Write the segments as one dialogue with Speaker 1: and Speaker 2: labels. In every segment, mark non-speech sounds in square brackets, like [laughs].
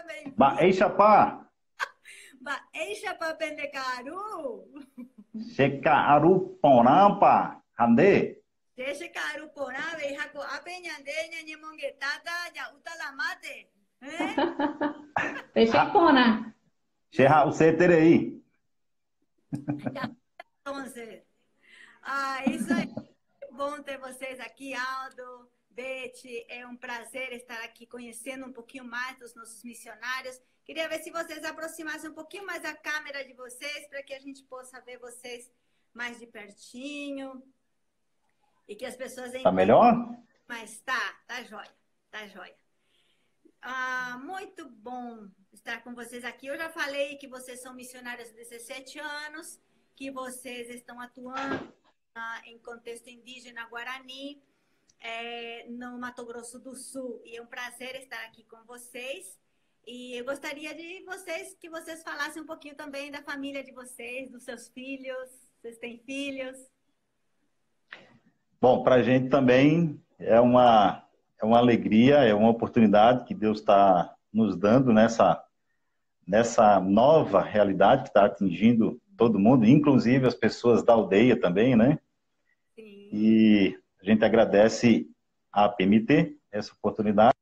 Speaker 1: seja bem-vindo.
Speaker 2: Baeixapá. [laughs]
Speaker 1: Baeixapá Pendecaru.
Speaker 2: Checaru Porampa. Hande.
Speaker 1: Checaru Porá, Beijaco Apeñande, Ñañemonguetada, Yautalamate. ¿Eh? [laughs]
Speaker 3: Peixepona.
Speaker 2: Xerra o CTRI.
Speaker 1: Entonces, ah, isso é bom ter vocês aqui, Aldo, Beth. É um prazer estar aqui conhecendo um pouquinho mais dos nossos missionários. Queria ver se vocês aproximassem um pouquinho mais a câmera de vocês para que a gente possa ver vocês mais de pertinho e que as pessoas
Speaker 2: Tá melhor?
Speaker 1: Mas tá, tá jóia, tá jóia. Ah, muito bom estar com vocês aqui. Eu já falei que vocês são missionários há 17 anos, que vocês estão atuando ah, em contexto indígena guarani, é, no Mato Grosso do Sul. E é um prazer estar aqui com vocês. E eu gostaria de vocês que vocês falassem um pouquinho também da família de vocês, dos seus filhos. Vocês têm filhos?
Speaker 2: Bom, para a gente também é uma, é uma alegria, é uma oportunidade que Deus está nos dando nessa, nessa nova realidade que está atingindo todo mundo, inclusive as pessoas da aldeia também, né?
Speaker 1: Sim.
Speaker 2: E a gente agradece à PMT essa oportunidade.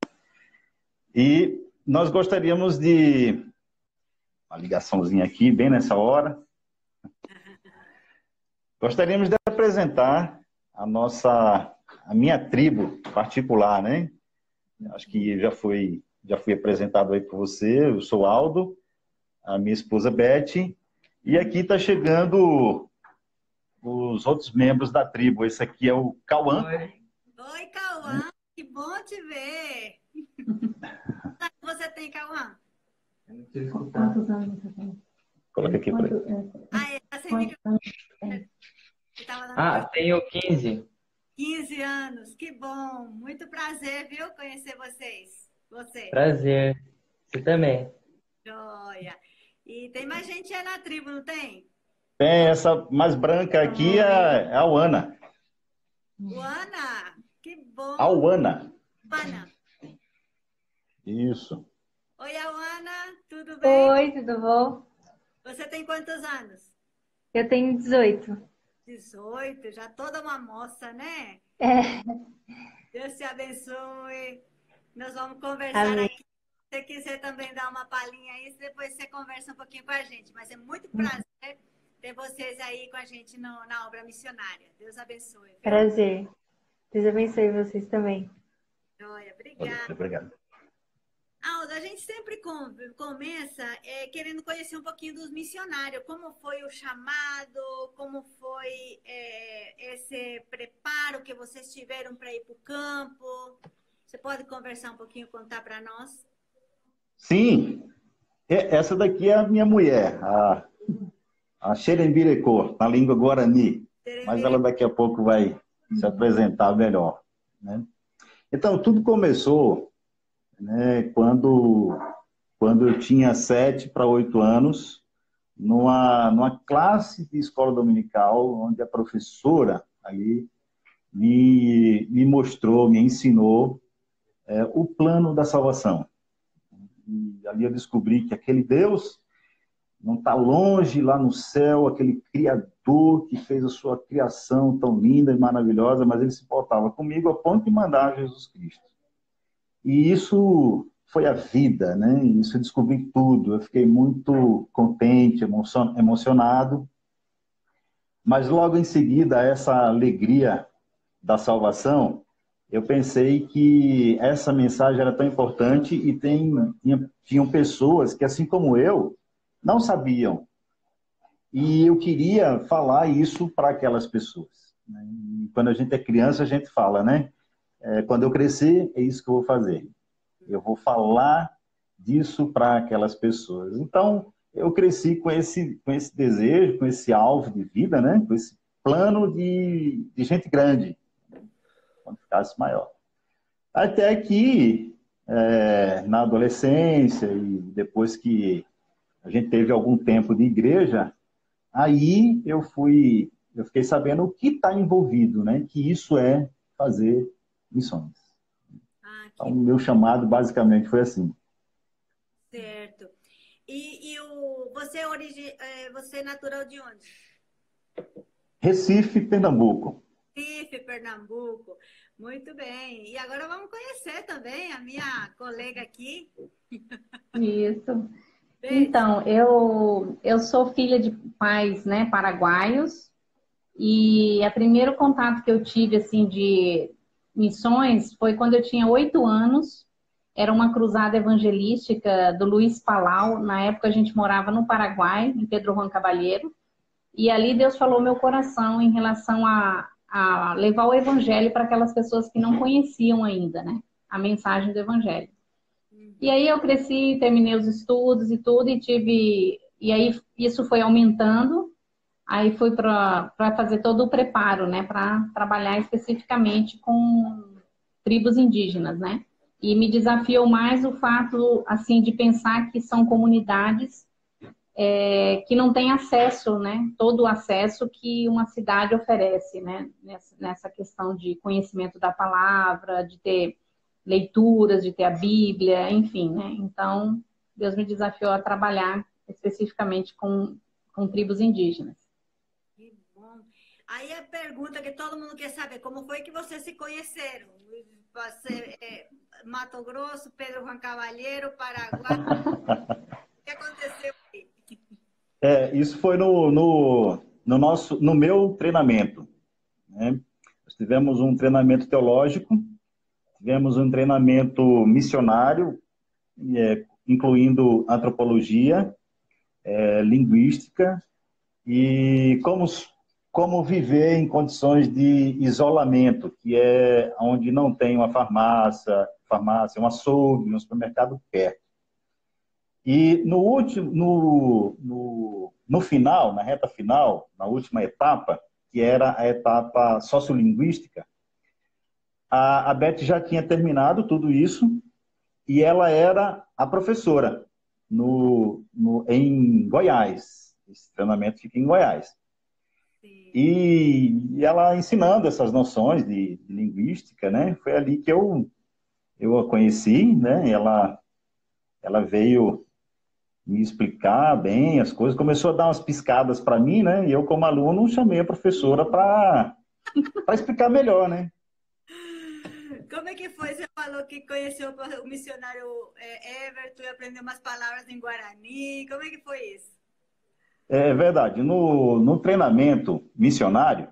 Speaker 2: E nós gostaríamos de. Uma ligaçãozinha aqui, bem nessa hora. Gostaríamos de apresentar a nossa, a minha tribo particular, né? Acho que já foi, já fui apresentado aí por você. Eu sou Aldo, a minha esposa Beth, e aqui está chegando os outros membros da tribo. Esse aqui é o Cauã.
Speaker 1: Oi, Cauã, que bom te ver. Quantos você tem, Cauã?
Speaker 3: Quantos anos você tem?
Speaker 2: Coloca aqui para
Speaker 3: é,
Speaker 1: Ah, é, tava dando
Speaker 4: Ah, tenho 15.
Speaker 1: 15 anos, que bom. Muito prazer, viu, conhecer vocês. Você.
Speaker 4: Prazer. Você também.
Speaker 1: Joia. E tem mais gente aí na tribo, não tem?
Speaker 2: Tem essa mais branca aqui, é a Ana.
Speaker 1: Luana, que bom.
Speaker 2: A Ana.
Speaker 1: Ana.
Speaker 2: Isso.
Speaker 1: Oi, Ana, tudo bem?
Speaker 3: Oi, tudo bom?
Speaker 1: Você tem quantos anos?
Speaker 3: Eu tenho 18.
Speaker 1: 18, já toda uma moça, né?
Speaker 3: É,
Speaker 1: Deus te abençoe. Nós vamos conversar
Speaker 3: Amém.
Speaker 1: aqui. Se você quiser também dar uma palhinha aí, depois você conversa um pouquinho com a gente. Mas é muito prazer ter vocês aí com a gente no- na obra missionária. Deus abençoe. viu?
Speaker 3: prazer. Deus abençoe vocês também.
Speaker 1: Joia, obrigada.
Speaker 2: Obrigado.
Speaker 1: Aldo, a gente sempre com- começa é, querendo conhecer um pouquinho dos missionários. Como foi o chamado? Como foi é, esse preparo que vocês tiveram para ir para o campo? Você pode conversar um pouquinho, contar para nós?
Speaker 2: Sim, E- essa daqui é a minha mulher, a, a Xerembirecô, na língua guarani. Mas ela daqui a pouco vai se apresentar melhor. né? Então, tudo começou né, quando, quando eu tinha sete para oito anos, numa, numa classe de escola dominical, onde a professora ali me, me mostrou, me ensinou é, o plano da salvação. E ali eu descobri que aquele Deus não está longe lá no céu, aquele Criador que fez a sua criação tão linda e maravilhosa, mas ele se portava comigo a ponto de mandar Jesus Cristo. E isso foi a vida, né? Isso eu descobri tudo. Eu fiquei muito contente, emocion- emocionado. Mas logo em seguida, essa alegria da salvação, eu pensei que essa mensagem era tão importante e tem, tinha, tinham pessoas que, assim como eu, não sabiam. E eu queria falar isso para aquelas pessoas. né? Quando a gente é criança, a gente fala, né? É, quando eu crescer, é isso que eu vou fazer. Eu vou falar disso para aquelas pessoas. Então, eu cresci com esse, com esse desejo, com esse alvo de vida, né? Com esse plano de, de gente grande, quando ficasse maior. Até que, é, na adolescência e depois que a gente teve algum tempo de igreja, aí eu fui, eu fiquei sabendo o que está envolvido, né? Que isso é fazer missões.
Speaker 1: Ah, que
Speaker 2: Então, o meu chamado basicamente foi assim.
Speaker 1: Você E, e o, você, é origi, é, você é natural de onde?
Speaker 2: Recife, Pernambuco.
Speaker 1: Recife, Pernambuco. Muito bem. E agora vamos conhecer também a minha colega aqui.
Speaker 5: Isso. Então, eu, eu sou filha de pais né, paraguaios e o primeiro contato que eu tive assim de missões foi quando eu tinha oito anos. Era uma cruzada evangelística do Luiz Palau. Na época a gente morava no Paraguai, em Pedro Juan Cabalheiro. E ali Deus falou meu coração em relação a, a levar o evangelho para aquelas pessoas que não conheciam ainda, né? A mensagem do evangelho. E aí eu cresci, terminei os estudos e tudo, e tive. E aí isso foi aumentando. Aí fui para fazer todo o preparo, né? Para trabalhar especificamente com tribos indígenas, né? E me desafiou mais o fato, assim, de pensar que são comunidades é, que não têm acesso, né? Todo o acesso que uma cidade oferece, né? Nessa, nessa questão de conhecimento da palavra, de ter leituras, de ter a Bíblia, enfim, né? Então, Deus me desafiou a trabalhar especificamente com, com tribos indígenas.
Speaker 1: Que bom. Aí a pergunta que todo mundo quer saber, como foi que vocês se conheceram? Você, é, Mato Grosso, Pedro Juan Cavalheiro, Paraguai. o que aconteceu aí?
Speaker 2: É, isso foi no, no, no, nosso, no meu treinamento. Né? Nós tivemos um treinamento teológico Tivemos um treinamento missionário, é, incluindo antropologia, é, linguística e como, como viver em condições de isolamento, que é onde não tem uma farmácia, farmácia, um açougue, um supermercado perto. E no último, no, no, no final, na reta final, na última etapa, que era a etapa sociolinguística, a, a Beth já tinha terminado tudo isso e ela era a professora no, no, em Goiás. Esse treinamento fica em Goiás. E, e, ela ensinando essas noções de, de, linguística, né? Foi ali que eu, eu a conheci, né? Ela, ela veio me explicar bem as coisas, começou a dar umas piscadas para mim, né? E eu, como aluno, chamei a professora para explicar melhor, né?
Speaker 1: Como é que foi? Você falou que conheceu o missionário é, Everton e aprendeu umas palavras em Guarani. Como é que foi isso?
Speaker 2: É verdade. No, no treinamento missionário,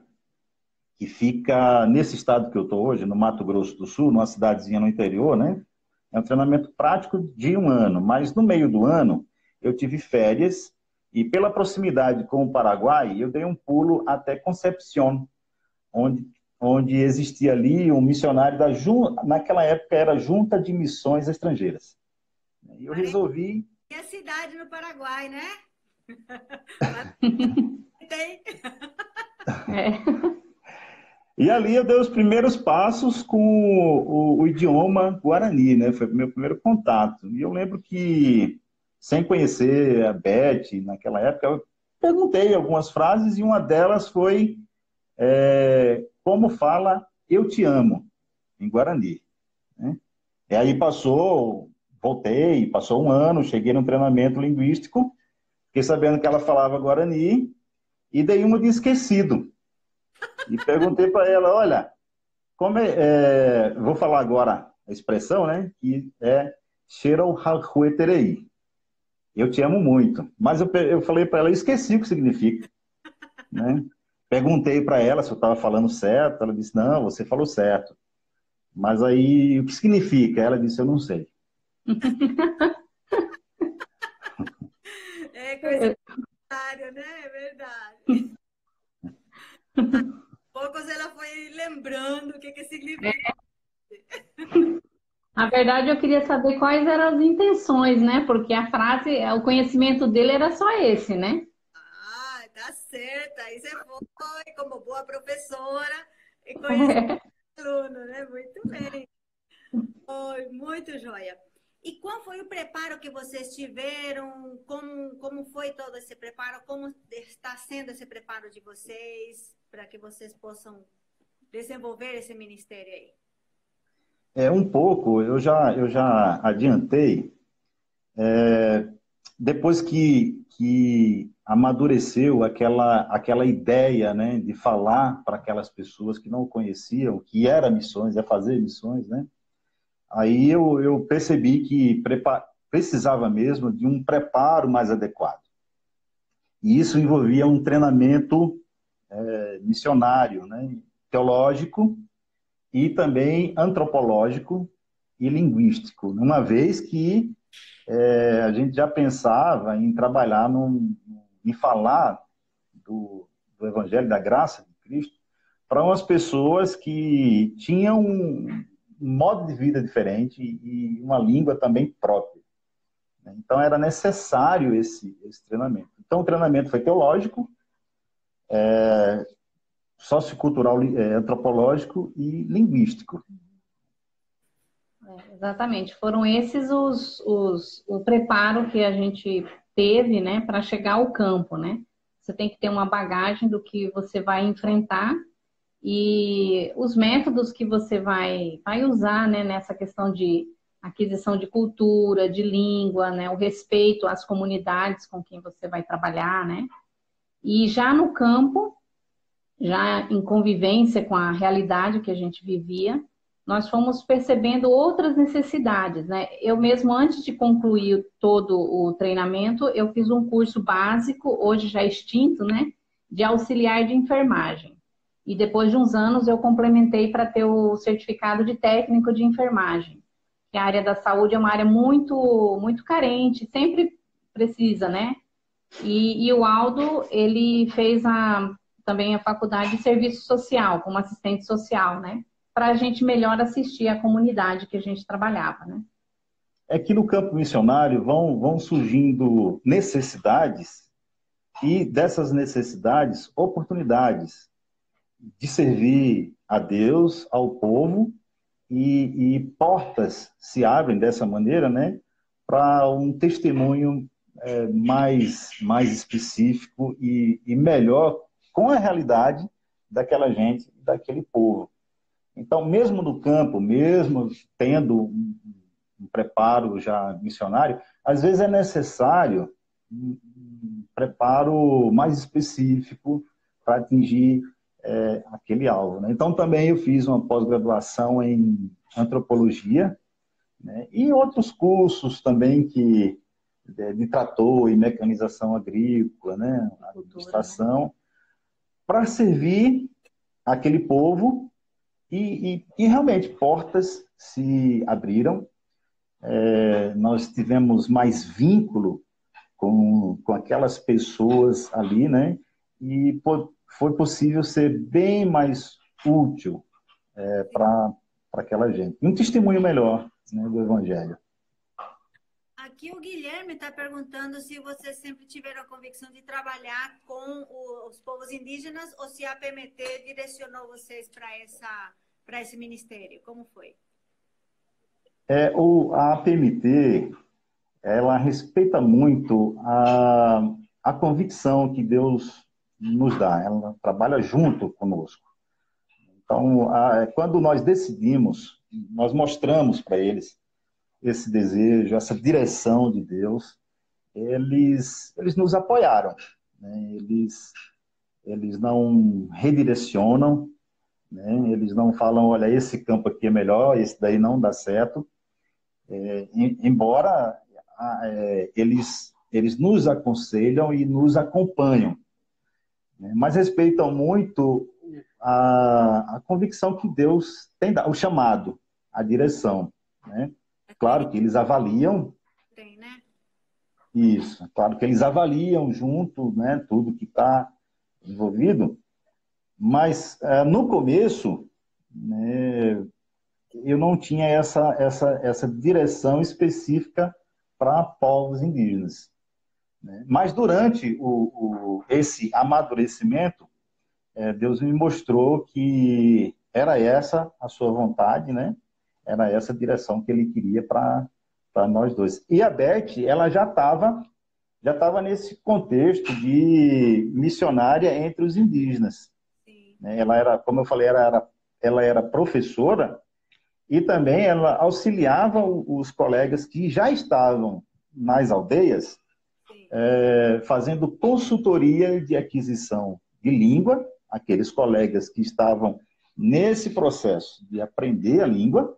Speaker 2: que fica nesse estado que eu estou hoje, no Mato Grosso do Sul, numa cidadezinha no interior, né? É um treinamento prático de um ano, mas no meio do ano eu tive férias e pela proximidade com o Paraguai, eu dei um pulo até Concepción, onde onde existia ali um missionário da naquela época era Junta de Missões Estrangeiras. E eu resolvi.
Speaker 1: E a cidade no Paraguai, né? [laughs] Tem.
Speaker 2: É. E ali eu dei os primeiros passos com o, o, o, idioma guarani, né? Foi o meu primeiro contato. E eu lembro que, sem conhecer a Beth naquela época, eu perguntei algumas frases e uma delas foi é, como fala eu te amo, em Guarani. Né? E aí passou, voltei, passou um ano, cheguei no treinamento linguístico, fiquei sabendo que ela falava Guarani e dei uma de esquecido. E perguntei para ela, olha, como é, é, vou falar agora a expressão, né, que é Cheirou Halhueterei. Eu te amo muito. Mas eu, eu falei para ela, esqueci o que significa. Né? Perguntei para ela se eu estava falando certo, ela disse, não, você falou certo. Mas aí, o que significa? Ela disse, eu não sei. [laughs]
Speaker 1: é coisa contrária, né? É verdade. Poucos ela foi lembrando o que, que significa.
Speaker 5: Na verdade, eu queria saber quais eram as intenções, né? Porque a frase, o conhecimento dele era só esse, né?
Speaker 1: Tá certa. Aí você foi como boa professora e [laughs] conheceu o aluno, né? Muito bem. Foi muito joia. E qual foi o preparo que vocês tiveram? Como, como foi todo esse preparo? Como está sendo esse preparo de vocês para que vocês possam desenvolver esse ministério aí?
Speaker 2: É um pouco. Eu já eu já adiantei. É, depois que, que amadureceu aquela, aquela ideia né, de falar para aquelas pessoas que não conheciam, que era missões, é fazer missões, né? Aí eu, eu percebi que precisava mesmo de um preparo mais adequado. E isso envolvia um treinamento é, missionário, né, teológico e também antropológico e linguístico, uma vez que é, a gente já pensava em trabalhar num, em falar do, do Evangelho da Graça de Cristo para umas pessoas que tinham um, modo de vida diferente e uma língua também própria. Então era necessário esse, esse treinamento. Então o treinamento foi teológico, é, sociocultural, é, antropológico e linguístico.
Speaker 5: É, exatamente. Foram esses os, os, o preparo que a gente teve, né, para chegar ao campo, né? Você tem que ter uma bagagem do que você vai enfrentar e os métodos que você vai, vai usar, né, nessa questão de aquisição de cultura, de língua, né, o respeito às comunidades com quem você vai trabalhar, né? E já no campo, já em convivência com a realidade que a gente vivia, nós fomos percebendo outras necessidades, né? Eu mesmo, antes de concluir todo o treinamento, eu fiz um curso básico, hoje já extinto, né? De auxiliar de enfermagem. E depois de uns anos eu complementei para ter o certificado de técnico de enfermagem. Que a área da saúde é uma área muito, muito carente, sempre precisa, né? E, e o Aldo, ele fez a, também a faculdade de serviço social, como assistente social, né? Para a gente melhor assistir a comunidade que a gente trabalhava, né?
Speaker 2: É que no campo missionário vão, vão surgindo necessidades e dessas necessidades, oportunidades de servir a Deus, ao povo e, e portas se abrem dessa maneira, né? Para um testemunho é, mais, mais específico e, e melhor com a realidade daquela gente, daquele povo. Então, mesmo no campo, mesmo tendo um, preparo já missionário, às vezes é necessário um, preparo mais específico para atingir é, aquele alvo. Né? Então, também eu fiz uma pós-graduação em antropologia né? e outros cursos também que de trator e mecanização agrícola, né, administração, né? para servir aquele povo e, e, e, realmente portas se abriram. É, nós tivemos mais vínculo com, com aquelas pessoas ali, né? E foi possível ser bem mais útil é, para aquela gente. Um testemunho melhor né, do Evangelho.
Speaker 1: Aqui o Guilherme está perguntando se vocês sempre tiveram a convicção de trabalhar com os povos indígenas ou se a PMT direcionou vocês para esse ministério. Como foi?
Speaker 2: É, o, a PMT ela respeita muito a, a convicção que Deus nos dá. Ela trabalha junto conosco. Então, a, quando nós decidimos, nós mostramos para eles esse desejo, essa direção de Deus, eles, eles nos apoiaram. Né? Eles, eles não redirecionam, né? eles não falam, olha, esse campo aqui é melhor, esse daí não dá certo. É, embora é, eles, eles nos aconselham e nos acompanham, né? mas respeitam muito a, a convicção que Deus tem, o chamado, a direção. Né? Claro que eles avaliam. Tem, né? Isso, claro que eles avaliam junto, né, tudo que está envolvido, mas é, no começo, né, eu não tinha essa, essa, essa direção específica para povos indígenas. Né? Mas durante o, o, esse amadurecimento, é, Deus me mostrou que era essa a sua vontade, né? Era essa a direção que ele queria para nós dois. E a Beth, ela já estava já estava nesse contexto de missionária entre os indígenas. Sim. Né? Ela era, como eu falei, ela era, ela era professora e também ela auxiliava os colegas que já estavam nas aldeias é, fazendo consultoria de aquisição de língua, aqueles colegas que estavam nesse processo de aprender a língua,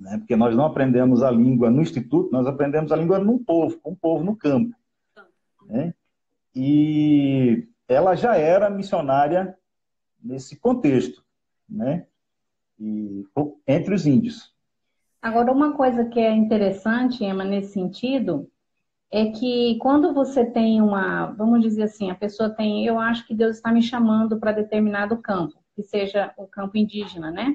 Speaker 2: né, porque nós não aprendemos a língua no instituto, nós aprendemos a língua no povo, com o povo no campo. Né? E ela já era missionária nesse contexto, né? E, entre os índios.
Speaker 5: Agora, uma coisa que é interessante, Emma, nesse sentido, é que quando você tem uma, vamos dizer assim, a pessoa tem, eu acho que Deus está me chamando para determinado campo, que seja o campo indígena, né?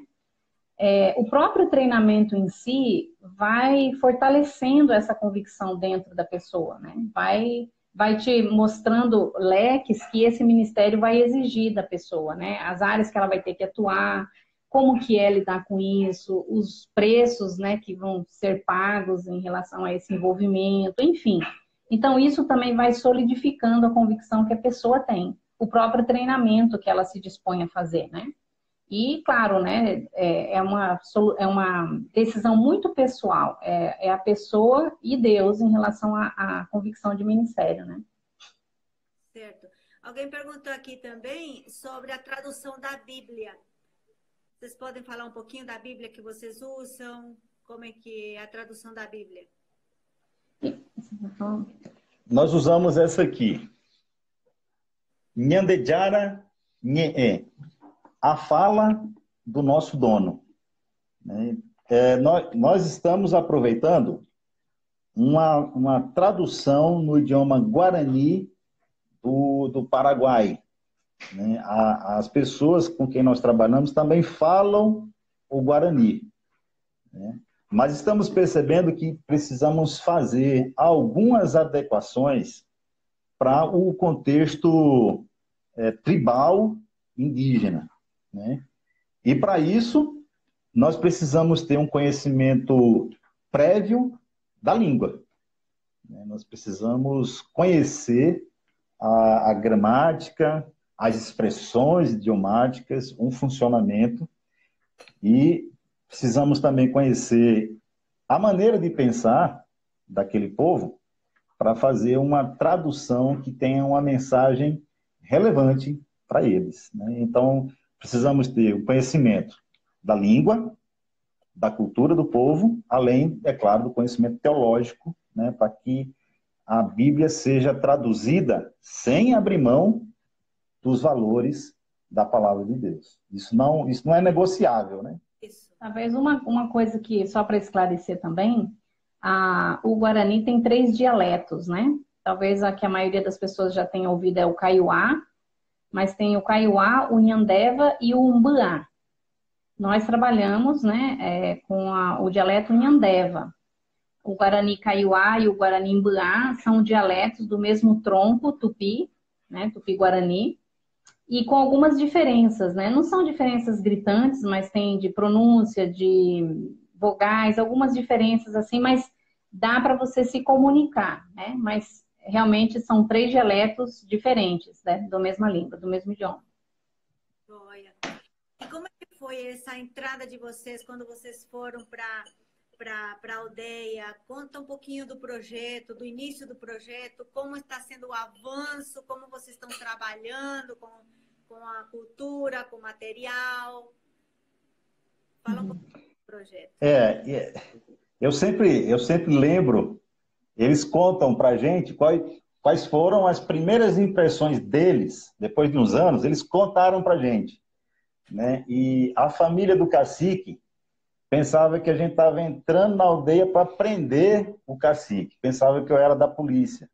Speaker 5: É, o próprio treinamento em si vai fortalecendo essa convicção dentro da pessoa, né? Vai, vai te mostrando leques que esse ministério vai exigir da pessoa, né? As áreas que ela vai ter que atuar, como que é lidar com isso, os preços, né, que vão ser pagos em relação a esse envolvimento, enfim. Então, isso também vai solidificando a convicção que a pessoa tem, o próprio treinamento que ela se dispõe a fazer, né? E, claro, né, é, é uma, é uma decisão muito pessoal, é, é a pessoa e Deus em relação à, convicção de ministério, né?
Speaker 1: Certo. Alguém perguntou aqui também sobre a tradução da Bíblia. Vocês podem falar um pouquinho da Bíblia que vocês usam? Como é que é a tradução da Bíblia?
Speaker 2: Nós usamos essa aqui. Nyandejara Nye. A fala do nosso dono. Né? É, nós, nós estamos aproveitando uma, uma tradução no idioma guarani do, do Paraguai. Né? as pessoas com quem nós trabalhamos também falam o Guarani. Né? Mas estamos percebendo que precisamos fazer algumas adequações para o contexto é, tribal indígena. Né? E para isso, nós precisamos ter um conhecimento prévio da língua. Né? Nós precisamos conhecer a, a gramática, as expressões idiomáticas, um funcionamento e precisamos também conhecer a maneira de pensar daquele povo para fazer uma tradução que tenha uma mensagem relevante para eles. Né? Então, precisamos ter o conhecimento da língua, da cultura do povo, além, é claro, do conhecimento teológico, né? para que a Bíblia seja traduzida sem abrir mão dos valores da palavra de Deus. Isso não, isso não é negociável, né?
Speaker 5: Isso. Talvez uma, uma coisa que, só para esclarecer também, a, o Guarani tem três dialetos, né? Talvez a que a maioria das pessoas já tenha ouvido é o Kaiowá, mas tem o Kaiowá, o Nhandeva e o Umbuá. Nós trabalhamos né, é, com a, o dialeto Nhandeva. O Guarani Kaiowá e o Guarani Umbuá são dialetos do mesmo tronco tupi, né, tupi-guarani, e com algumas diferenças, né? Não são diferenças gritantes, mas tem de pronúncia, de vogais, algumas diferenças assim, mas dá para você se comunicar, né? Mas realmente são três dialetos diferentes, né? Da mesma língua, do mesmo idioma.
Speaker 1: Olha. E como é que foi essa entrada de vocês quando vocês foram para para a aldeia. Conta um pouquinho do projeto, do início do projeto, como está sendo o avanço, como vocês estão trabalhando com, com a cultura, com o material. Fala um pouquinho do projeto.
Speaker 2: É, é eu sempre, eu sempre lembro, eles contam para a gente quais, quais foram as primeiras impressões deles, depois de uns anos, eles contaram para a gente. Né? E a família do cacique, pensava que a gente estava entrando na aldeia para prender o cacique, pensava que eu era da polícia.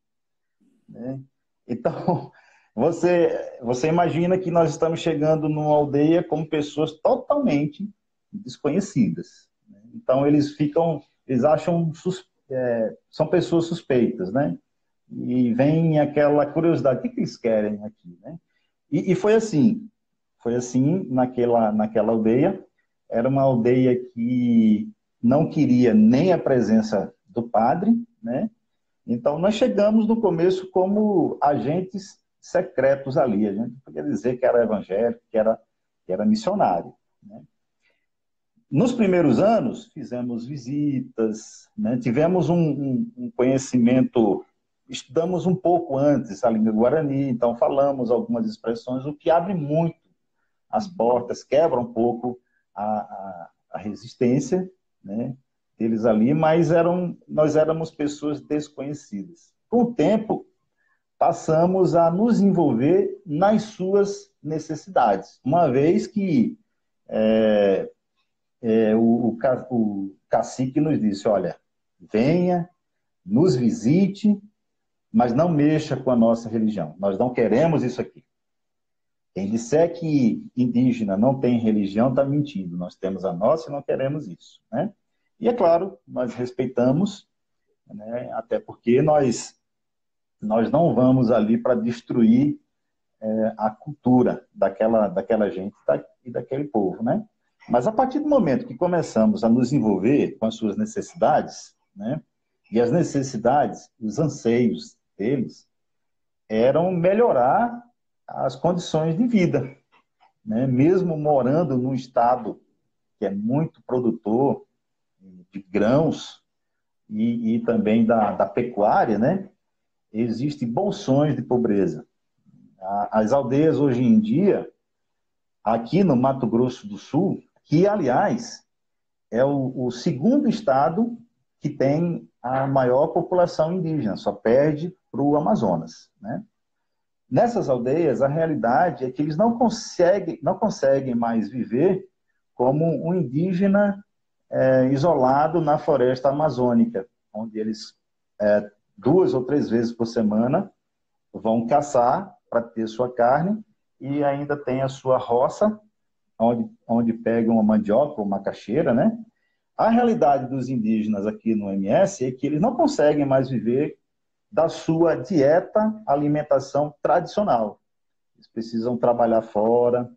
Speaker 2: Né? Então, [laughs] você, você imagina que nós estamos chegando numa aldeia com pessoas totalmente desconhecidas. Né? Então, eles ficam, eles acham, é, são pessoas suspeitas, né? E vem aquela curiosidade, o que, que eles querem aqui, né? E, e foi assim, foi assim naquela, naquela aldeia, era uma aldeia que não queria nem a presença do padre, né? Então nós chegamos no começo como agentes secretos ali. A gente podia dizer que era evangélico, que era, que era missionário. Né? Nos primeiros anos, fizemos visitas, né? tivemos um, um, um, conhecimento estudamos um pouco antes a língua guarani, então falamos algumas expressões, o que abre muito as portas, quebra um pouco a, a, a resistência né, deles ali, mas eram, nós éramos pessoas desconhecidas. Com o tempo, passamos a nos envolver nas suas necessidades, uma vez que é, é, o, o cacique nos disse, olha, venha, nos visite, mas não mexa com a nossa religião. Nós não queremos isso aqui. Quem disser que indígena não tem religião está mentindo. Nós temos a nossa e não queremos isso. Né? E é claro, nós respeitamos, né? até porque nós, nós não vamos ali para destruir é, a cultura daquela, daquela gente e daquele povo. Né? Mas a partir do momento que começamos a nos envolver com as suas necessidades, né? e as necessidades, os anseios deles eram melhorar as condições de vida. Né? Mesmo morando num estado que é muito produtor de grãos e, e também da, da, pecuária, né? existem bolsões de pobreza. As aldeias hoje em dia, aqui no Mato Grosso do Sul, que aliás é o, o segundo estado que tem a maior população indígena, só perde para o Amazonas. Né? Nessas aldeias, a realidade é que eles não conseguem, não conseguem mais viver como um indígena é, isolado na floresta amazônica, onde eles é, duas ou três vezes por semana vão caçar para ter sua carne e ainda tem a sua roça, onde, onde pegam uma mandioca ou macaxeira, né? A realidade dos indígenas aqui no MS é que eles não conseguem mais viver da sua dieta, alimentação tradicional. Eles precisam trabalhar fora,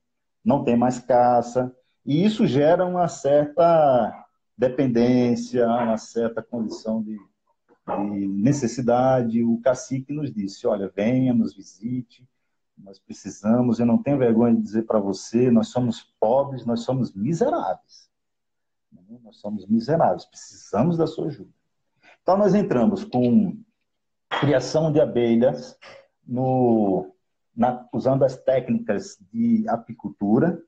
Speaker 2: não tem mais caça, e isso gera uma certa dependência, uma certa condição de, de necessidade. O cacique nos disse: olha, venha, nos visite, nós precisamos, eu não tenho vergonha de dizer para você, nós somos pobres, nós somos miseráveis. Nós somos miseráveis, precisamos da sua ajuda. Então, nós entramos com criação de abelhas no, na, usando as técnicas de apicultura,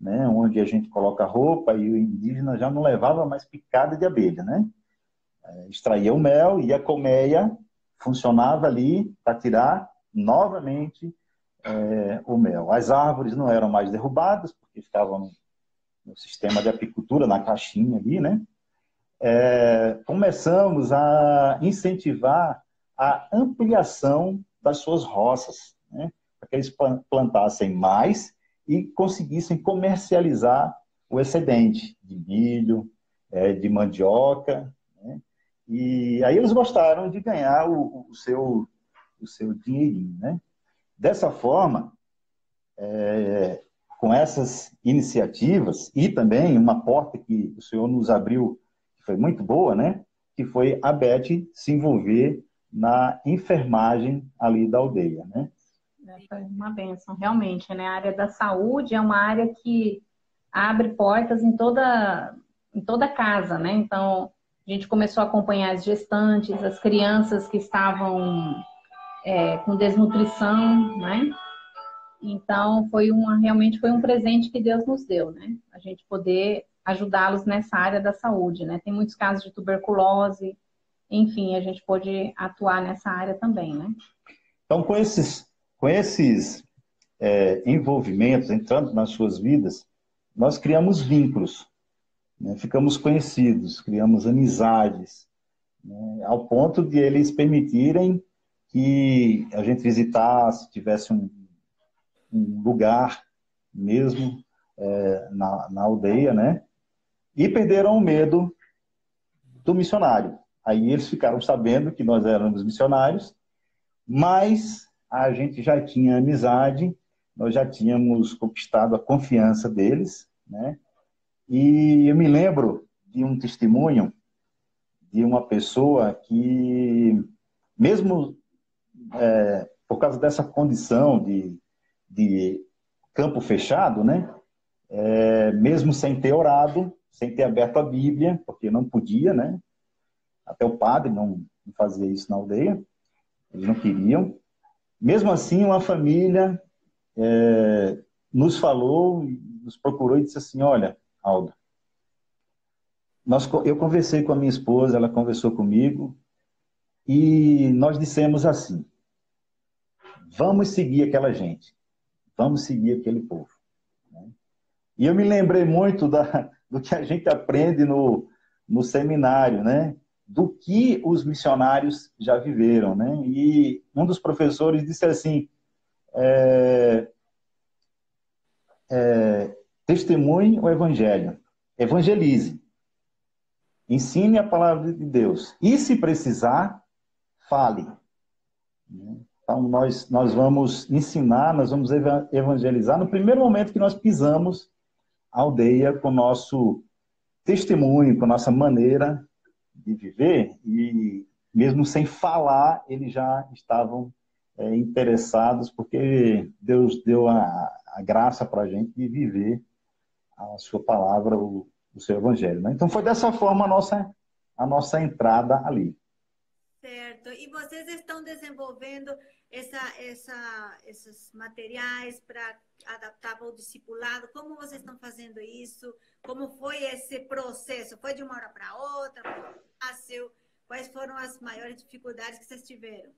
Speaker 2: né, onde a gente coloca roupa e o indígena já não levava mais picada de abelha, né? É, extraía o mel e a colmeia funcionava ali para tirar novamente é, o mel. As árvores não eram mais derrubadas porque no, no sistema de apicultura na caixinha ali, né? É, começamos a incentivar a ampliação das suas roças, né? para que eles plantassem mais e conseguissem comercializar o excedente de milho, é, de mandioca. Né? E aí eles gostaram de ganhar o, o seu, o seu dinheirinho. Né? Dessa forma, é, com essas iniciativas e também uma porta que o senhor nos abriu, que foi muito boa, né? que foi a Beth se envolver na enfermagem ali da aldeia, né?
Speaker 5: É, foi uma benção, realmente, né? A área da saúde é uma área que abre portas em toda, em toda casa, né? Então, a gente começou a acompanhar as gestantes, as crianças que estavam é, com desnutrição, né? Então, foi uma, realmente foi um presente que Deus nos deu, né? A gente poder ajudá-los nessa área da saúde, né? Tem muitos casos de tuberculose, enfim, a gente pode atuar nessa área também, né?
Speaker 2: Então, com esses, com esses é, envolvimentos, entrando nas suas vidas, nós criamos vínculos, né? ficamos conhecidos, criamos amizades, né? ao ponto de eles permitirem que a gente visitasse, tivesse um, um lugar mesmo é, na, na aldeia, né? E perderam o medo do missionário. Aí eles ficaram sabendo que nós éramos missionários, mas a gente já tinha amizade, nós já tínhamos conquistado a confiança deles, né? E eu me lembro de um testemunho de uma pessoa que, mesmo é, por causa dessa condição de, de campo fechado, né? É, mesmo sem ter orado, sem ter aberto a Bíblia, porque não podia, né? Até o padre não fazia isso na aldeia. eles não queriam. Mesmo assim, uma família é, nos falou, nos procurou e disse assim: Olha, Aldo, nós, eu conversei com a minha esposa, ela conversou comigo, e nós dissemos assim: vamos seguir aquela gente, vamos seguir aquele povo. Né? E eu me lembrei muito da, [laughs] do que a gente aprende no, no seminário, né? Do que os missionários já viveram, né? E um dos professores disse assim: é, é, testemunhe o evangelho, evangelize, ensine a palavra de Deus e, se precisar, fale. Então, nós, nós vamos ensinar, nós vamos evangelizar no primeiro momento que nós pisamos a aldeia com o nosso testemunho, com a nossa maneira de viver, e mesmo sem falar, eles já estavam é, interessados, porque Deus deu a, a graça para a gente de viver a sua palavra, o, o seu evangelho. Né? Então foi dessa forma a nossa, a nossa entrada ali.
Speaker 1: Certo. E vocês estão desenvolvendo essa, essa, esses materiais para adaptar o discipulado? Como vocês estão fazendo isso? Como foi esse processo? Foi de uma hora para outra? Fácil? Quais foram as maiores dificuldades que vocês tiveram?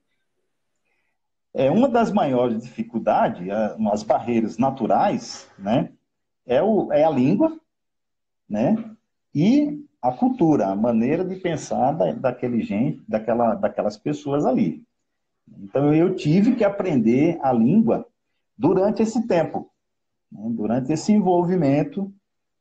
Speaker 2: É, uma das maiores dificuldades, as barreiras naturais, né, é, o, é a língua, né, e a cultura, a maneira de pensar da, daquele gente, daquela, daquelas pessoas ali. Então eu tive que aprender a língua durante esse tempo, né, durante esse envolvimento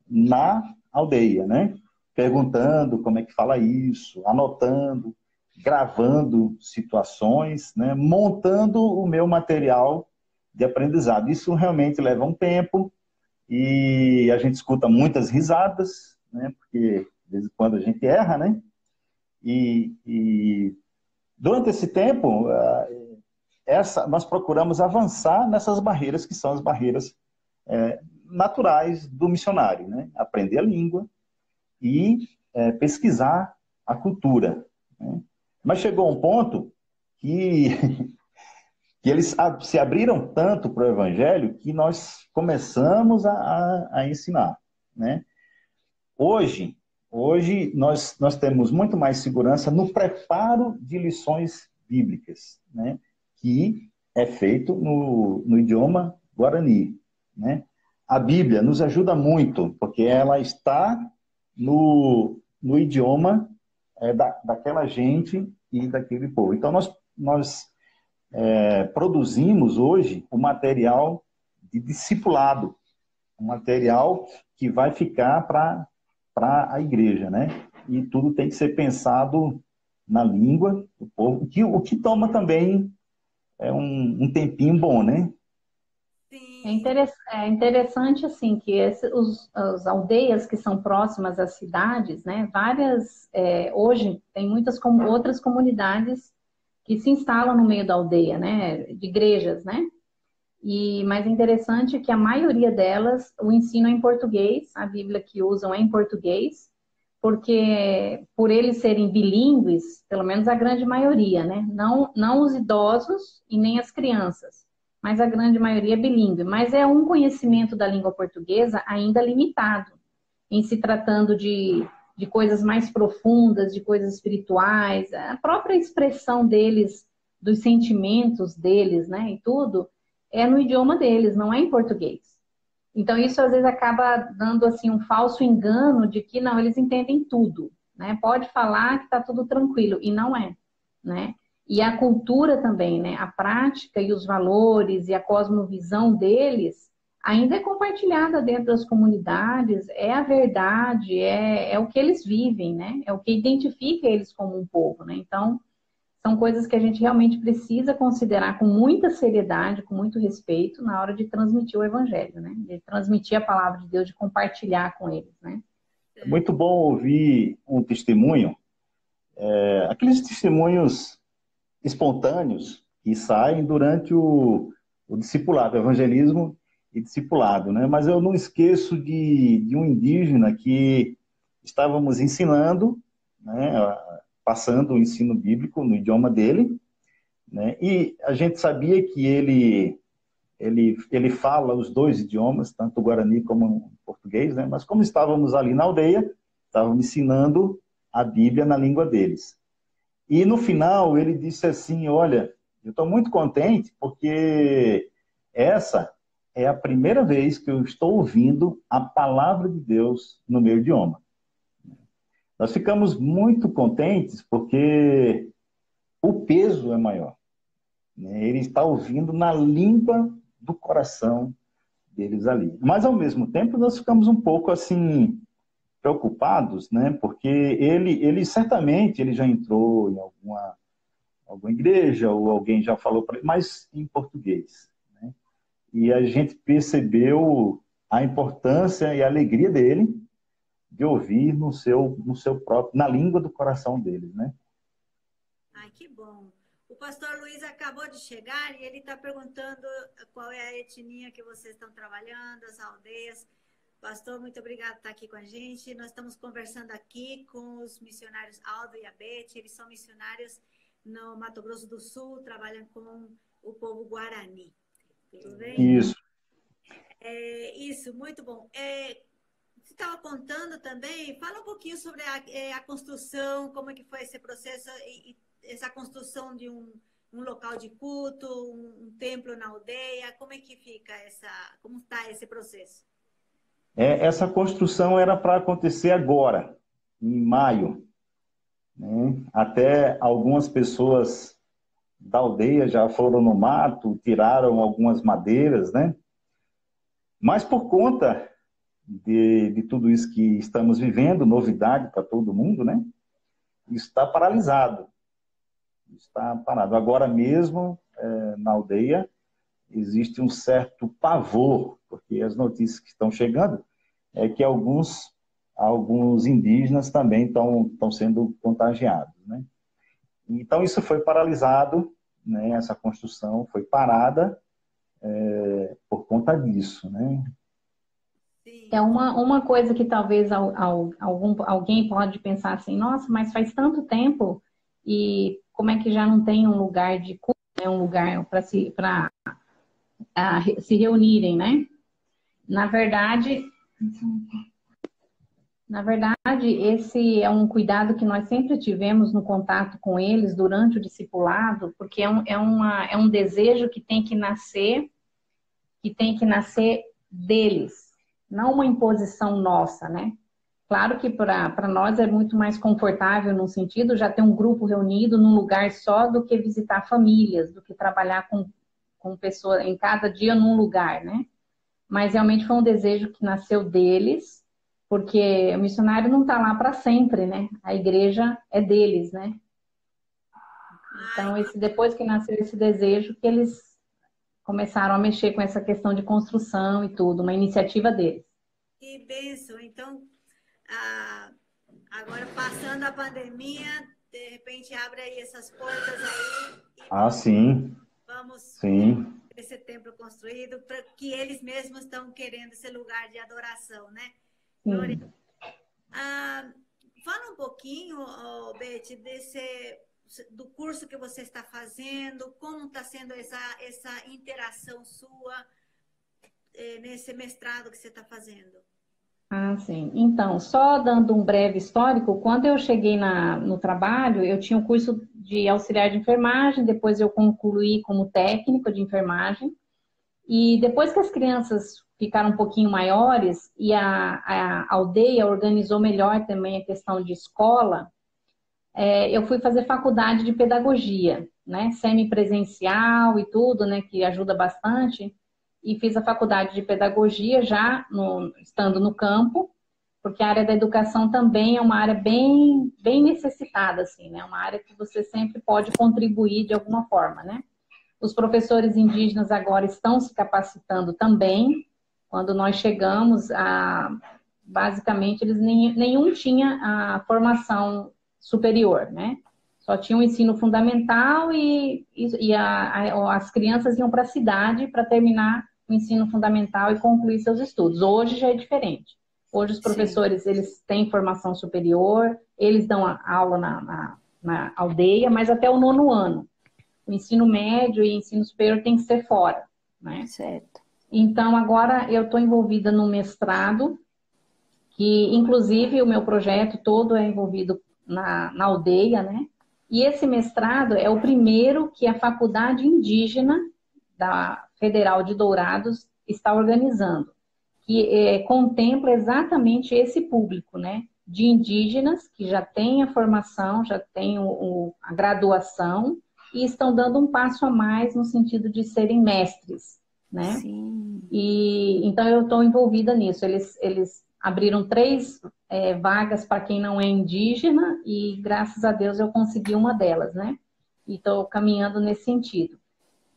Speaker 2: na aldeia, né? Perguntando como é que fala isso, anotando, gravando situações, né? montando o meu material de aprendizado. Isso realmente leva um tempo e a gente escuta muitas risadas, né? Porque de vez em quando a gente erra, né? E, e durante esse tempo, eh, essa, nós procuramos avançar nessas barreiras que são as barreiras é, naturais do missionário, né? Aprender a língua e é, pesquisar a cultura. Né? Mas chegou um ponto que, [laughs] que eles se abriram tanto para o evangelho que nós começamos a, a, a ensinar, né? Hoje, Hoje nós, nós temos muito mais segurança no preparo de lições bíblicas, né? que é feito no, no idioma guarani. Né? A Bíblia nos ajuda muito, porque ela está no, no idioma é, da, daquela gente e daquele povo. Então, nós, nós é, produzimos hoje o material de discipulado, um material que vai ficar para para a igreja, né? E tudo tem que ser pensado na língua do povo, que, o que toma também é um, um tempinho bom, né?
Speaker 5: É, interess é interessante, assim, que esse, os, as aldeias que são próximas às cidades, né, várias, é, hoje, tem muitas com, outras comunidades que se instalam no meio da aldeia, né, de igrejas, né, e mais interessante é que a maioria delas, o ensino é em português, a Bíblia que usam é em português, porque por eles serem bilíngues, pelo menos a grande maioria, né? Não, não os idosos e nem as crianças, mas a grande maioria é bilíngue. Mas é um conhecimento da língua portuguesa ainda limitado, em se tratando de, de coisas mais profundas, de coisas espirituais, a própria expressão deles, dos sentimentos deles, né? E tudo é no idioma deles, não é em português. Então isso às vezes acaba dando assim um falso engano de que não, eles entendem tudo, né? Pode falar que está tudo tranquilo e não é, né? E a cultura também, né? A prática e os valores e a cosmovisão deles ainda é compartilhada dentro das comunidades, é a verdade, é, é o que eles vivem, né? É o que identifica eles como um povo, né? Então, são coisas que a gente realmente precisa considerar com muita seriedade, com muito respeito, na hora de transmitir o evangelho, né? De transmitir a palavra de Deus, de compartilhar com eles, né?
Speaker 2: É muito bom ouvir um testemunho, é, aqueles testemunhos espontâneos que saem durante o, o discipulado, o evangelismo e discipulado, né? Mas eu não esqueço de, de um indígena que estávamos ensinando, né? Passando o ensino bíblico no idioma dele, Né? E a gente sabia que ele, ele, ele fala os dois idiomas, tanto o guarani como o português, né? mas como estávamos ali na aldeia, estávamos ensinando a Bíblia na língua deles. E no final ele disse assim: Olha, eu estou muito contente porque essa é a primeira vez que eu estou ouvindo a palavra de Deus no meu idioma. Nós ficamos muito contentes porque o peso é maior. Né? Ele está ouvindo na língua do coração deles ali. Mas, ao mesmo tempo, nós ficamos um pouco assim preocupados, né? Porque ele, ele certamente ele já entrou em alguma, alguma igreja ou alguém já falou para ele, mas em português. Né? E a gente percebeu a importância e a alegria dele de ouvir no seu, no seu próprio, na língua do coração deles, né?
Speaker 1: Ai, que bom. O pastor Luiz acabou de chegar e ele está perguntando qual é a etnia que vocês estão trabalhando, as aldeias. Pastor, muito obrigado por estar aqui com a gente. Nós estamos conversando aqui com os missionários Aldo e Abete. Eles são missionários no Mato Grosso do Sul, trabalham com o povo Guarani. Tudo bem?
Speaker 2: Isso.
Speaker 1: É, isso, muito bom. É, você estava contando também, fala um pouquinho sobre a, é, a, construção, como é que foi esse processo e, e essa construção de um, um local de culto, um, um, templo na aldeia, como é que fica essa, como está esse processo?
Speaker 2: É, essa construção era para acontecer agora, em maio. Né? Até algumas pessoas da aldeia já foram no mato, tiraram algumas madeiras, né? Mas por conta de, de tudo isso que estamos vivendo, novidade para todo mundo, né? Está paralisado. Está parado. Agora mesmo, é, na aldeia, existe um certo pavor, porque as notícias que estão chegando é que alguns, alguns indígenas também estão, estão sendo contagiados. Né? Então, isso foi paralisado, né? essa construção foi parada é, por conta disso. Né?
Speaker 5: É uma, uma coisa que talvez algum, alguém pode pensar assim, nossa, mas faz tanto tempo e como é que já não tem um lugar de culto, né? um lugar para se, se reunirem, né? Na verdade, na verdade, esse é um cuidado que nós sempre tivemos no contato com eles durante o discipulado, porque é um, é uma, é um desejo que tem que nascer, que tem que nascer deles, não uma imposição nossa, né? Claro que para nós é muito mais confortável no sentido já ter um grupo reunido num lugar só do que visitar famílias, do que trabalhar com, com pessoas em cada dia num lugar, né? mas realmente foi um desejo que nasceu deles, porque o missionário não está lá para sempre, né? A igreja é deles, né? Então, esse, depois que nasceu esse desejo, que eles começaram a mexer com essa questão de construção e tudo, uma iniciativa deles.
Speaker 1: Que benção! Então, agora passando a pandemia, de repente abre aí essas portas aí.
Speaker 2: ah, sim.
Speaker 1: Vamos
Speaker 2: sim
Speaker 1: esse templo construído, para que eles mesmos estão querendo esse lugar de adoração, né? Hum. Ah, fala um pouquinho, oh, Beth, desse do curso que você está fazendo, como está sendo essa, essa interação sua eh, nesse mestrado que você está fazendo.
Speaker 5: Ah, sim. Então, só dando um breve histórico, quando eu cheguei na, no trabalho, eu tinha um curso de auxiliar de enfermagem, depois eu concluí como técnico de enfermagem. E depois que as crianças ficaram um pouquinho maiores e a, a aldeia organizou melhor também a questão de escola, é, eu fui fazer faculdade de pedagogia, né, semipresencial e tudo, né, que ajuda bastante e fiz a faculdade de pedagogia já no, estando no campo, porque a área da educação também é uma área bem, bem necessitada, assim, né? Uma área que você sempre pode contribuir de alguma forma, né? Os professores indígenas agora estão se capacitando também. Quando nós chegamos, a, basicamente, eles nem, nenhum tinha a formação superior, né? Só tinha o um ensino fundamental e, e, e a, a, as crianças iam para a cidade para terminar o ensino fundamental e concluir seus estudos. Hoje já é diferente. Hoje os professores Sim. eles têm formação superior, eles dão aula na, na, na, aldeia, mas até o nono ano. O ensino médio e ensino superior tem que ser fora, né?
Speaker 6: Certo.
Speaker 5: Então, agora eu estou envolvida no mestrado, que inclusive o meu projeto todo é envolvido na, na aldeia, né? E esse mestrado é o primeiro que a Faculdade Indígena da Federal de Dourados está organizando, que é, contempla exatamente esse público, né? De indígenas que já têm a formação, já têm o, o, a graduação e estão dando um passo a mais no sentido de serem mestres, né?
Speaker 6: Sim.
Speaker 5: E então eu estou envolvida nisso. Eles, eles abriram três é, vagas para quem não é indígena e graças a Deus eu consegui uma delas, né? E estou caminhando nesse sentido.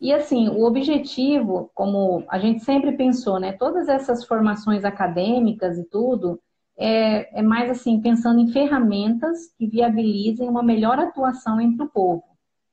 Speaker 5: E assim, o objetivo, como a gente sempre pensou, né? Todas essas formações acadêmicas e tudo, é, é mais assim, pensando em ferramentas que viabilizem uma melhor atuação entre o povo,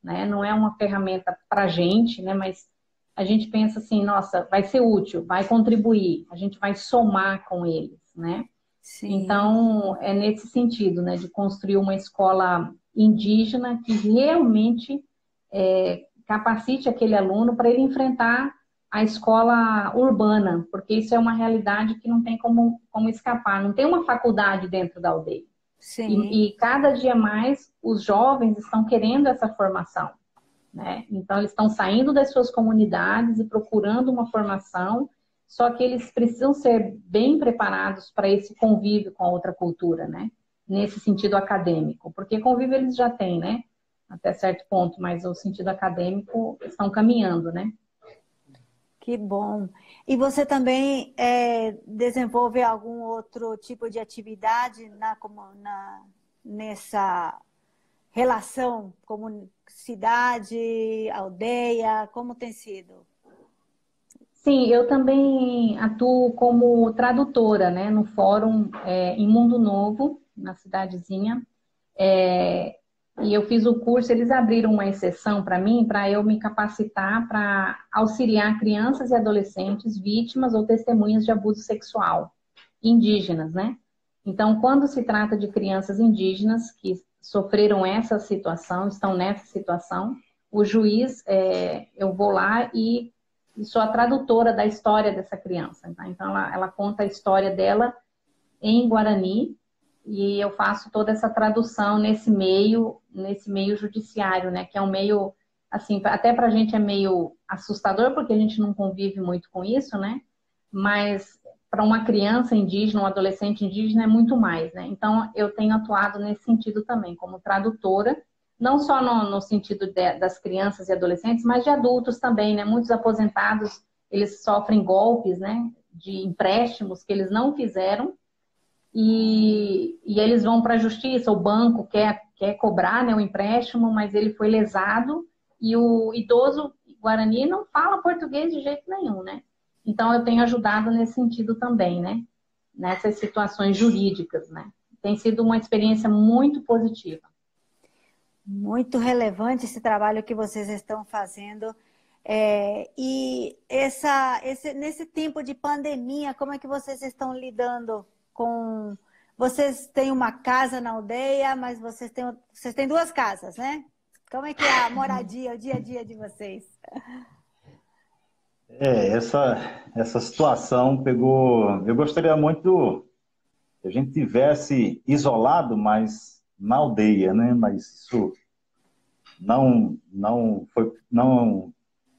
Speaker 5: né? Não é uma ferramenta para gente, né? Mas a gente pensa assim, nossa, vai ser útil, vai contribuir, a gente vai somar com eles, né?
Speaker 6: Sim.
Speaker 5: Então, é nesse sentido, né, de construir uma escola indígena que realmente é, capacite aquele aluno para ele enfrentar a escola urbana, porque isso é uma realidade que não tem como, como escapar, não tem uma faculdade dentro da aldeia. E, e, cada dia mais os jovens estão querendo essa formação. Né? Então, eles estão saindo das suas comunidades e procurando uma formação, só que eles precisam ser bem preparados para esse convívio com a outra cultura, né? Nesse sentido acadêmico, porque convívio eles já têm, né? Até certo ponto, mas o sentido acadêmico estão caminhando, né?
Speaker 6: Que bom. E você também é, desenvolve algum outro tipo de atividade na, como, na, nessa relação como cidade, aldeia? Como tem sido?
Speaker 5: Sim, eu também atuo como tradutora, né, no fórum é, em Mundo Novo, na cidadezinha. É, e eu fiz o curso, eles abriram uma exceção para mim, para eu me capacitar para auxiliar crianças e adolescentes vítimas ou testemunhas de abuso sexual indígenas, né? Então, quando se trata de crianças indígenas que sofreram essa situação, estão nessa situação, o juiz, é, eu vou lá e, e, sou a tradutora da história dessa criança. Tá? Então, ela, ela conta a história dela em Guarani e eu faço toda essa tradução nesse meio, nesse meio judiciário, né? Que é um meio, assim, até para a gente é meio assustador porque a gente não convive muito com isso, né? Mas para uma criança indígena, um adolescente indígena é muito mais, né? Então eu tenho atuado nesse sentido também, como tradutora, não só no, no sentido de, das crianças e adolescentes, mas de adultos também, né? Muitos aposentados eles sofrem golpes, né? De empréstimos que eles não fizeram e, e eles vão para a justiça, o banco quer, quer cobrar né, o empréstimo, mas ele foi lesado e o idoso Guarani não fala português de jeito nenhum, né? Então, eu tenho ajudado nesse sentido também, né? Nessas situações jurídicas, né? Tem sido uma experiência muito positiva.
Speaker 6: Muito relevante esse trabalho que vocês estão fazendo. É, e essa, esse, nesse tempo de pandemia, como é que vocês estão lidando com. Vocês têm uma casa na aldeia, mas vocês têm, vocês têm duas casas, né? Como é que é a moradia, o dia a dia de vocês?
Speaker 2: É, essa, essa situação pegou. Eu gostaria muito que a gente tivesse isolado mais na aldeia, né? Mas isso não, não, foi, não,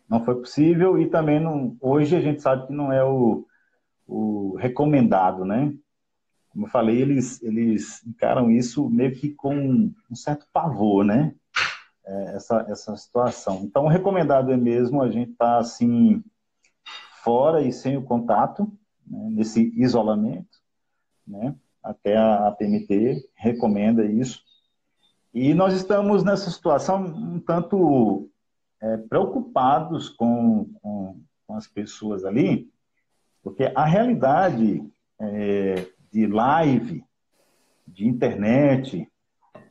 Speaker 2: não foi possível e também não, hoje a gente sabe que não é o, o recomendado, né? Como eu falei, eles, eles encaram isso meio que com um certo pavor, né? É, essa, essa situação. Então, o recomendado é mesmo a gente estar tá, assim fora e sem o contato, né, nesse isolamento, né, até a PMT recomenda isso. E nós estamos nessa situação um tanto é, preocupados com, com, com, as pessoas ali, porque a realidade é, de live, de internet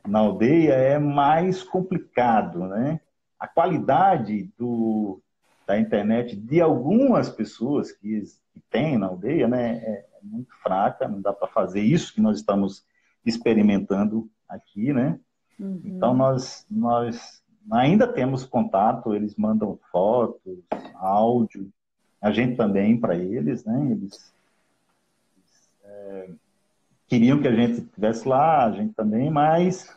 Speaker 2: na aldeia é mais complicado, né? A qualidade do, da internet de algumas pessoas que, que tem na aldeia, né, é, muito fraca, não dá para fazer isso que nós estamos experimentando aqui, né? Uhum. Então nós nós ainda temos contato, eles mandam fotos, áudio, a gente também para eles, né? Eles é, queriam que a gente estivesse lá, a gente também, mas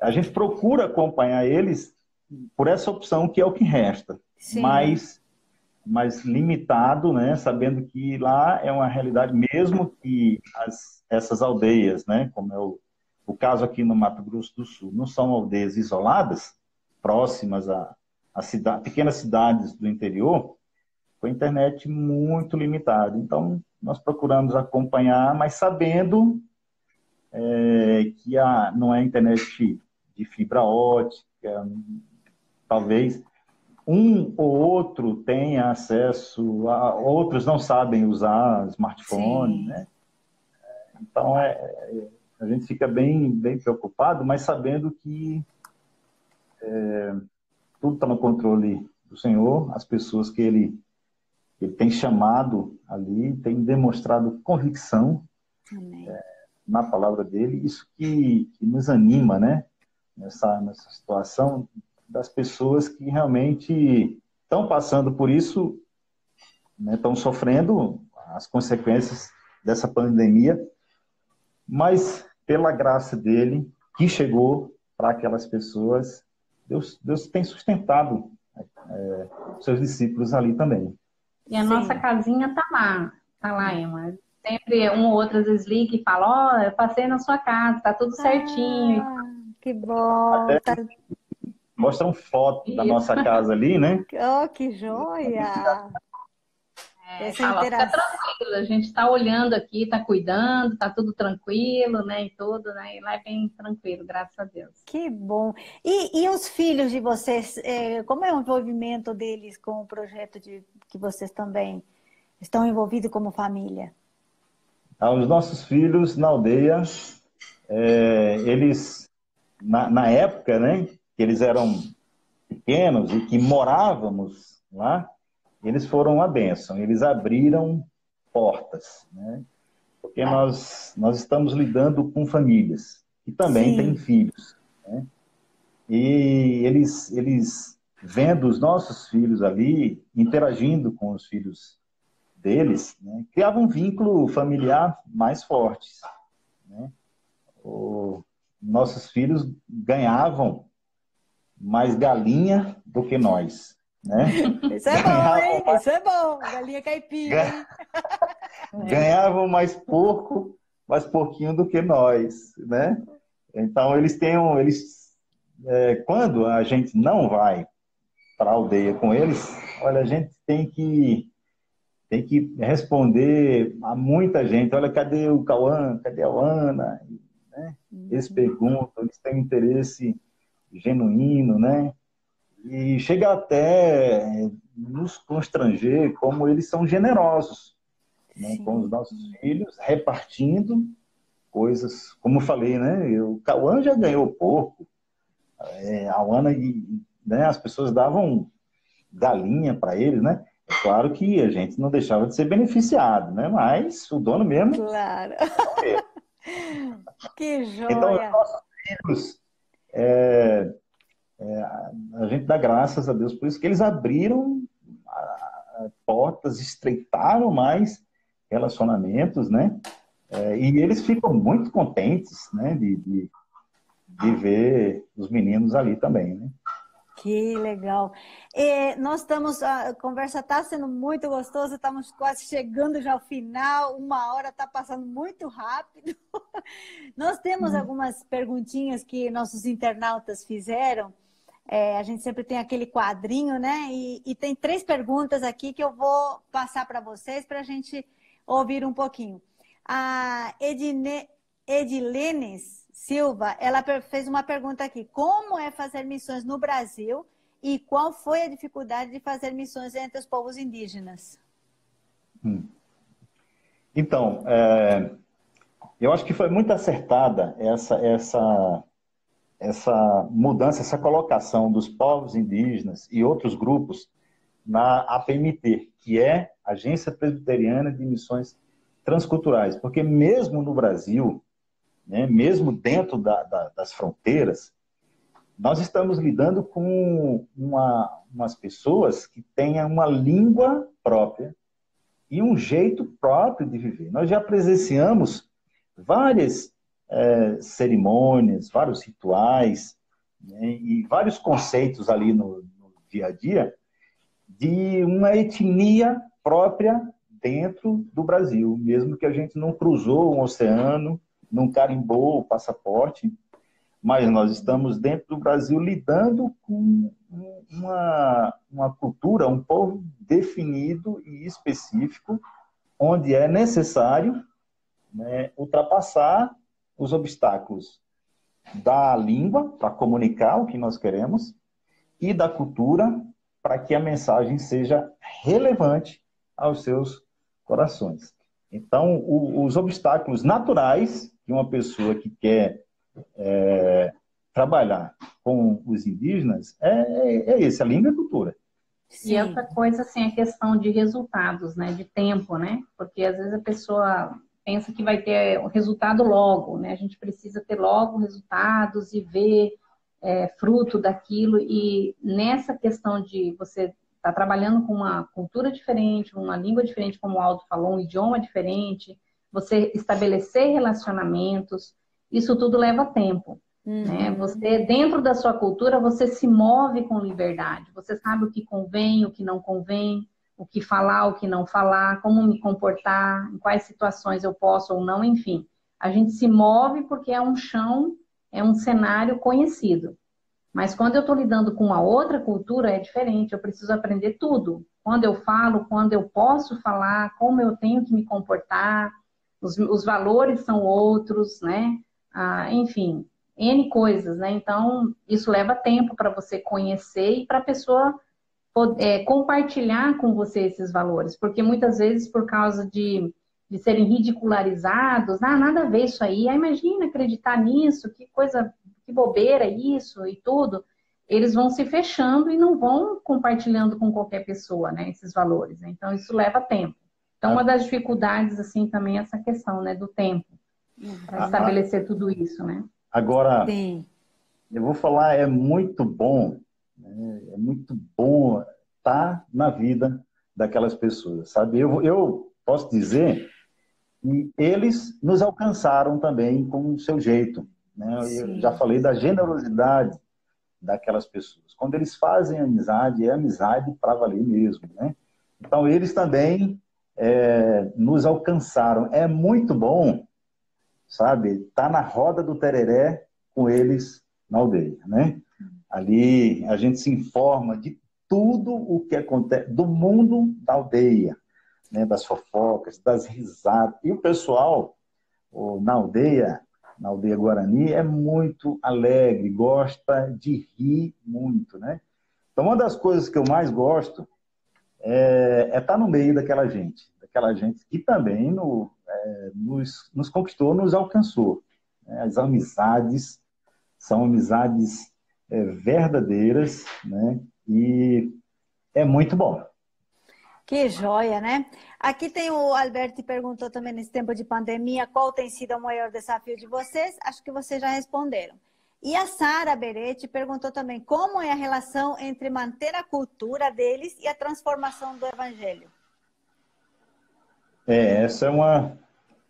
Speaker 2: a gente procura acompanhar eles por essa opção que é o que resta, Sim. mas mais limitado, né? Sabendo que lá é uma realidade mesmo que as, essas aldeias, né? Como é o, o caso aqui no Mato Grosso do Sul, não são aldeias isoladas, próximas a, a cidade, pequenas cidades do interior, com a internet muito limitada. Então, nós procuramos acompanhar, mas sabendo é, que a, não é internet de fibra ótica, talvez um ou outro tenha acesso, a, outros não sabem usar smartphone, Sim. né? Então, é, é, a gente fica bem, bem preocupado, mas sabendo que é, tudo está no controle do Senhor, as pessoas que Ele, ele tem chamado ali, tem demonstrado convicção é, na palavra dele, isso que, que nos anima, né? Nessa, nessa situação das pessoas que realmente estão passando por isso, né, estão sofrendo as consequências dessa pandemia, mas pela graça dele, que chegou para aquelas pessoas, Deus, Deus tem sustentado é, seus discípulos ali também.
Speaker 5: E a Sim. nossa casinha tá lá, tá lá, Emma. Sempre um ou outro às vezes liga e fala, ó, oh, eu passei na sua casa, tá tudo certinho.
Speaker 1: Ah, que bom. Até, tá
Speaker 2: mostram foto da nossa casa ali, né? [laughs]
Speaker 1: Oh, que joia!
Speaker 5: É, Essa fala, interação... fica tranquilo, a gente está olhando aqui, está cuidando, está tudo tranquilo, né? E tudo, né? E lá é bem tranquilo, graças a Deus.
Speaker 1: Que bom. E, e os filhos de vocês, é, como é o envolvimento deles com o projeto de que vocês também estão envolvidos como família?
Speaker 2: Ah, os nossos filhos na aldeia, é, eles, na, na época, né? Que eles eram pequenos e que morávamos lá, eles foram uma bênção, eles abriram portas, né? Porque nós, nós estamos lidando com famílias que também Sim. têm filhos, né? E eles, eles vendo os nossos filhos ali, interagindo com os filhos deles, né? criavam um vínculo familiar mais forte. Né? O, nossos filhos ganhavam mais galinha do que nós. Né? [laughs]
Speaker 1: Isso é bom, hein? Mais... Isso é bom. Galinha caipira? [laughs]
Speaker 2: Ganhavam mais porco, mais porquinho do que nós, né? Então eles têm um, eles é, quando a gente não vai para a aldeia com eles, olha, a gente tem que tem que responder a muita gente. Olha, cadê o Cauã? Cadê a Ana? Né? Eles uhum. perguntam, eles têm interesse genuíno, né? E chega até nos constranger como eles são generosos né? com os nossos filhos, repartindo coisas, como eu falei, né? O Cauã já ganhou pouco, é, a Ana e né? as pessoas davam galinha para eles, né? É claro que a gente não deixava de ser beneficiado, né? Mas o dono mesmo.
Speaker 1: Claro. [laughs] que joia.
Speaker 2: Então, os nossos filhos é, é, gente dá graças a Deus por isso que eles abriram portas, estreitaram mais relacionamentos, né? É, e eles ficam muito contentes, né, de, de, de ver os meninos ali também, né?
Speaker 1: Que legal. E nós estamos, a conversa está sendo muito gostosa, estamos quase chegando já ao final, uma hora está passando muito rápido. [laughs] Nós temos uhum. algumas perguntinhas que nossos internautas fizeram. É, a gente sempre tem aquele quadrinho, né? E, e tem três perguntas aqui que eu vou passar para vocês para a gente ouvir um pouquinho. A Edine, Edilenes Silva, ela fez uma pergunta aqui: como é fazer missões no Brasil e qual foi a dificuldade de fazer missões entre os povos indígenas?
Speaker 2: Hum. Então, é, eu acho que foi muito acertada essa, essa, essa mudança, essa colocação dos povos indígenas e outros grupos na APMT, que é Agência Presbiteriana de Missões Transculturais. Porque mesmo no Brasil, né, mesmo dentro da, da, das fronteiras, nós estamos lidando com uma, umas pessoas que têm uma língua própria e um jeito próprio de viver. Nós já presenciamos várias é, cerimônias, vários rituais né, e vários conceitos ali no, no dia a dia de uma etnia própria dentro do Brasil, mesmo que a gente não cruzou um oceano, não carimbou o passaporte, mas nós estamos dentro do Brasil lidando com uma, uma cultura, um povo definido e específico, onde é necessário né, ultrapassar os obstáculos da língua para comunicar o que nós queremos e da cultura para que a mensagem seja relevante aos seus corações. Então, o, os obstáculos naturais de uma pessoa que quer é, trabalhar com os indígenas é, é, é esse, a língua e a cultura.
Speaker 5: Sim. E outra coisa, assim, a questão de resultados, né, de tempo, né, porque às vezes a pessoa pensa que vai ter o resultado logo, né, a gente precisa ter logo resultados e ver é, fruto daquilo, e nessa questão de você estar tá trabalhando com uma cultura diferente, uma língua diferente, como o Aldo falou, um idioma diferente, você estabelecer relacionamentos, isso tudo leva tempo. Uhum. Né? Você, dentro da sua cultura, você se move com liberdade. Você sabe o que convém, o que não convém, o que falar, o que não falar, como me comportar, em quais situações eu posso ou não, enfim. A gente se move porque é um chão, é um cenário conhecido. Mas quando eu estou lidando com uma outra cultura, é diferente. Eu preciso aprender tudo. Quando eu falo, quando eu posso falar, como eu tenho que me comportar, os, os valores são outros, né? Ah, enfim, N coisas, né? Então, isso leva tempo para você conhecer e para a pessoa é, compartilhar com você esses valores, porque muitas vezes, por causa de, de serem ridicularizados, ah, nada a ver isso aí, ah, imagina acreditar nisso, que coisa, que bobeira isso e tudo, eles vão se fechando e não vão compartilhando com qualquer pessoa, né, esses valores. Né? Então, isso leva tempo. Então, uma das dificuldades, assim, também é essa questão, né, do tempo para estabelecer tudo isso, né?
Speaker 2: Agora, Sim. eu vou falar, é muito bom? É muito bom estar na vida daquelas pessoas, sabe? Eu, eu posso dizer que eles nos alcançaram também com o seu jeito. Né? Eu já falei da generosidade daquelas pessoas. Quando eles fazem amizade, é amizade para valer mesmo, né? Então, eles também é, nos alcançaram. É muito bom sabe? Tá na roda do tereré com eles na aldeia, né? Ali a gente se informa de tudo o que acontece do mundo da aldeia, né? Das fofocas, das risadas. E o pessoal na aldeia, na aldeia Guarani, é muito alegre, gosta de rir muito, né? Então, uma das coisas que eu mais gosto é, é estar tá no meio daquela gente, daquela gente que também no, é, nos, nos, conquistou, nos alcançou. Né? As amizades são amizades é, verdadeiras, né? E é muito bom.
Speaker 6: Que joia, né? Aqui tem o Alberto que perguntou também nesse tempo de pandemia qual tem sido o maior desafio de vocês. Acho que vocês já responderam. E a Sara Beretti perguntou também como é a relação entre manter a cultura deles e a transformação do evangelho.
Speaker 2: É, essa é uma,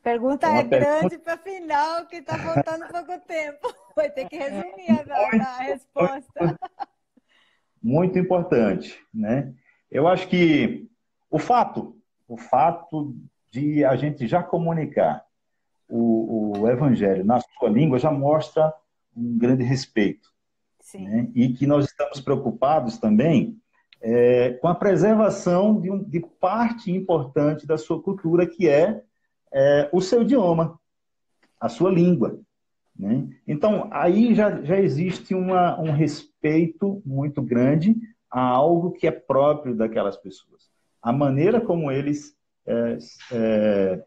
Speaker 6: Pergunta é, é grande para final, que está faltando pouco tempo. Vai ter que resumir a, a resposta. [laughs]
Speaker 2: Muito importante, né? Eu acho que o fato, o fato de a gente já comunicar o, o evangelho na sua língua já mostra um grande respeito. Né? E que nós estamos preocupados também é, com a preservação de, um, de parte importante da sua cultura, que é é, o seu idioma, a sua língua. Né? Então, aí já, já existe uma, um respeito muito grande a algo que é próprio daquelas pessoas. A maneira como eles é, é,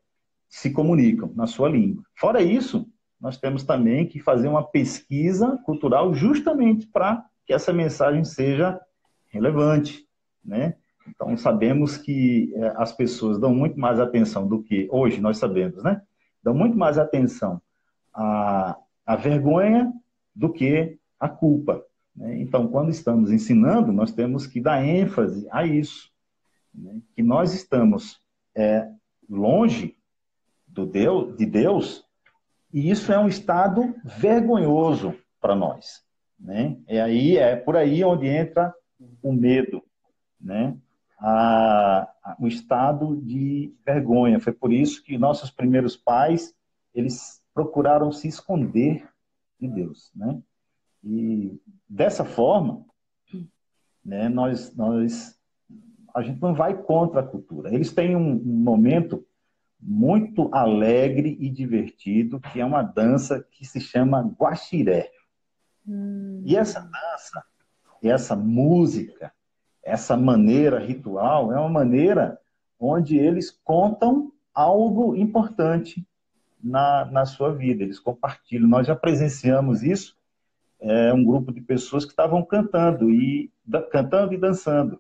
Speaker 2: se comunicam na sua língua. Fora isso, nós temos também que fazer uma pesquisa cultural justamente para que essa mensagem seja relevante, né? Então, sabemos que é, as pessoas dão muito mais atenção do que, hoje nós sabemos, né? Dão muito mais atenção à, à vergonha do que a culpa. Né? Então, quando estamos ensinando, nós temos que dar ênfase a isso, né? que nós estamos é, longe do Deus, de Deus, e isso é um estado vergonhoso para nós. Né? É aí é por aí onde entra o medo, né? A, a, o estado de vergonha. Foi por isso que nossos primeiros pais eles procuraram se esconder de Deus, né? E dessa forma, né, nós, nós, a gente não vai contra a cultura. Eles têm um, um momento muito alegre e divertido, que é uma dança que se chama guaxiré. Hum. E essa dança, essa música, essa maneira ritual, é uma maneira onde eles contam algo importante na, na sua vida, eles compartilham. Nós já presenciamos isso é, um grupo de pessoas que estavam cantando e da, cantando e dançando.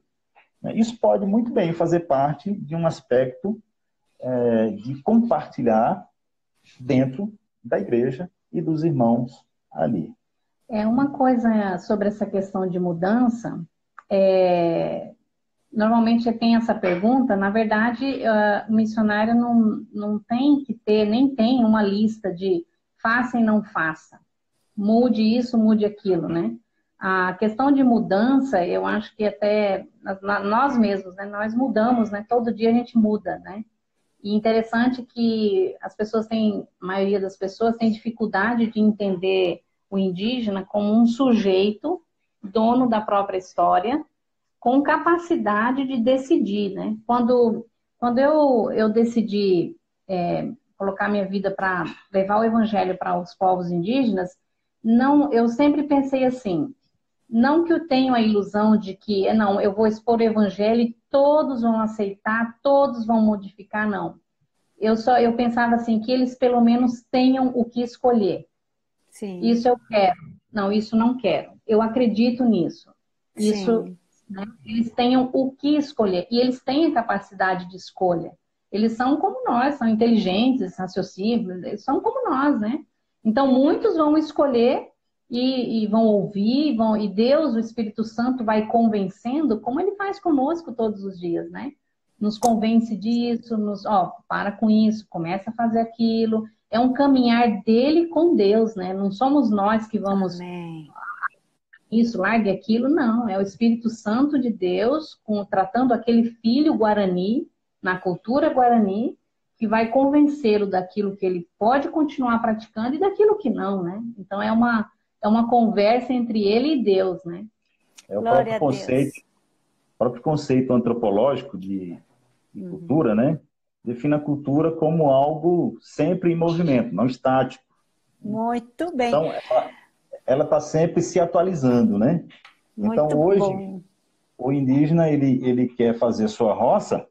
Speaker 2: Isso pode muito bem fazer parte de um aspecto é, de compartilhar dentro da igreja e dos irmãos ali.
Speaker 5: É uma coisa sobre essa questão de mudança. É, normalmente tem essa pergunta. Na verdade, uh, o missionário não, não tem que ter, nem tem uma lista de faça e não faça mude isso, mude aquilo, né? A questão de mudança, eu acho que até nós mesmos, né? Nós mudamos, né? Todo dia a gente muda, né? E interessante que as pessoas têm, a maioria das pessoas tem dificuldade de entender o indígena como um sujeito dono da própria história, com capacidade de decidir, né? Quando, quando eu, eu decidi é, colocar minha vida para levar o evangelho para os povos indígenas, não, eu sempre pensei assim, não que eu tenha a ilusão de que, não, eu vou expor o evangelho e todos vão aceitar, todos vão modificar, não. Eu só, eu pensava assim, que eles pelo menos tenham o que escolher. Sim. Isso eu quero. Não, isso não quero. Eu acredito nisso. Isso, né, eles tenham o que escolher. E eles têm a capacidade de escolha. Eles são como nós, são inteligentes, raciocínios, são como nós, né? Então, muitos vão escolher e, e, vão ouvir, vão, e Deus, o Espírito Santo, vai convencendo, como ele faz conosco todos os dias, né? Nos convence disso, nos, ó, para com isso, começa a fazer aquilo. É um caminhar dele com Deus, né? Não somos nós que vamos. Amém. Isso, largue aquilo, não. É o Espírito Santo de Deus com, tratando aquele filho guarani, na cultura guarani, que vai convencê-lo daquilo que ele pode continuar praticando e daquilo que não, né? Então é uma, é uma conversa entre ele e Deus, né?
Speaker 2: É o próprio conceito, próprio conceito antropológico de, de uhum. cultura, né? Define a cultura como algo sempre em movimento, não estático.
Speaker 6: Muito bem.
Speaker 2: Então, ela está sempre se atualizando, né? Muito então, hoje, bom. o indígena, ele, ele quer fazer sua roça,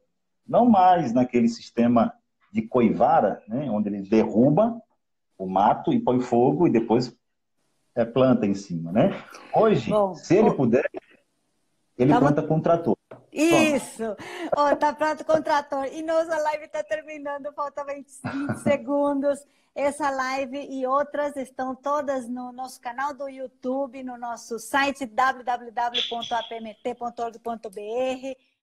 Speaker 2: não mais naquele sistema de coivara, né, onde ele derruba o mato e põe fogo e depois é, planta em cima, né? Hoje, Bom, se ele puder, ele planta com trator.
Speaker 6: Isso! Oh, tá pronto o trator. E nossa live está terminando, falta 20 segundos. Essa live e outras estão todas no nosso canal do YouTube, no nosso site www.apmt.org.br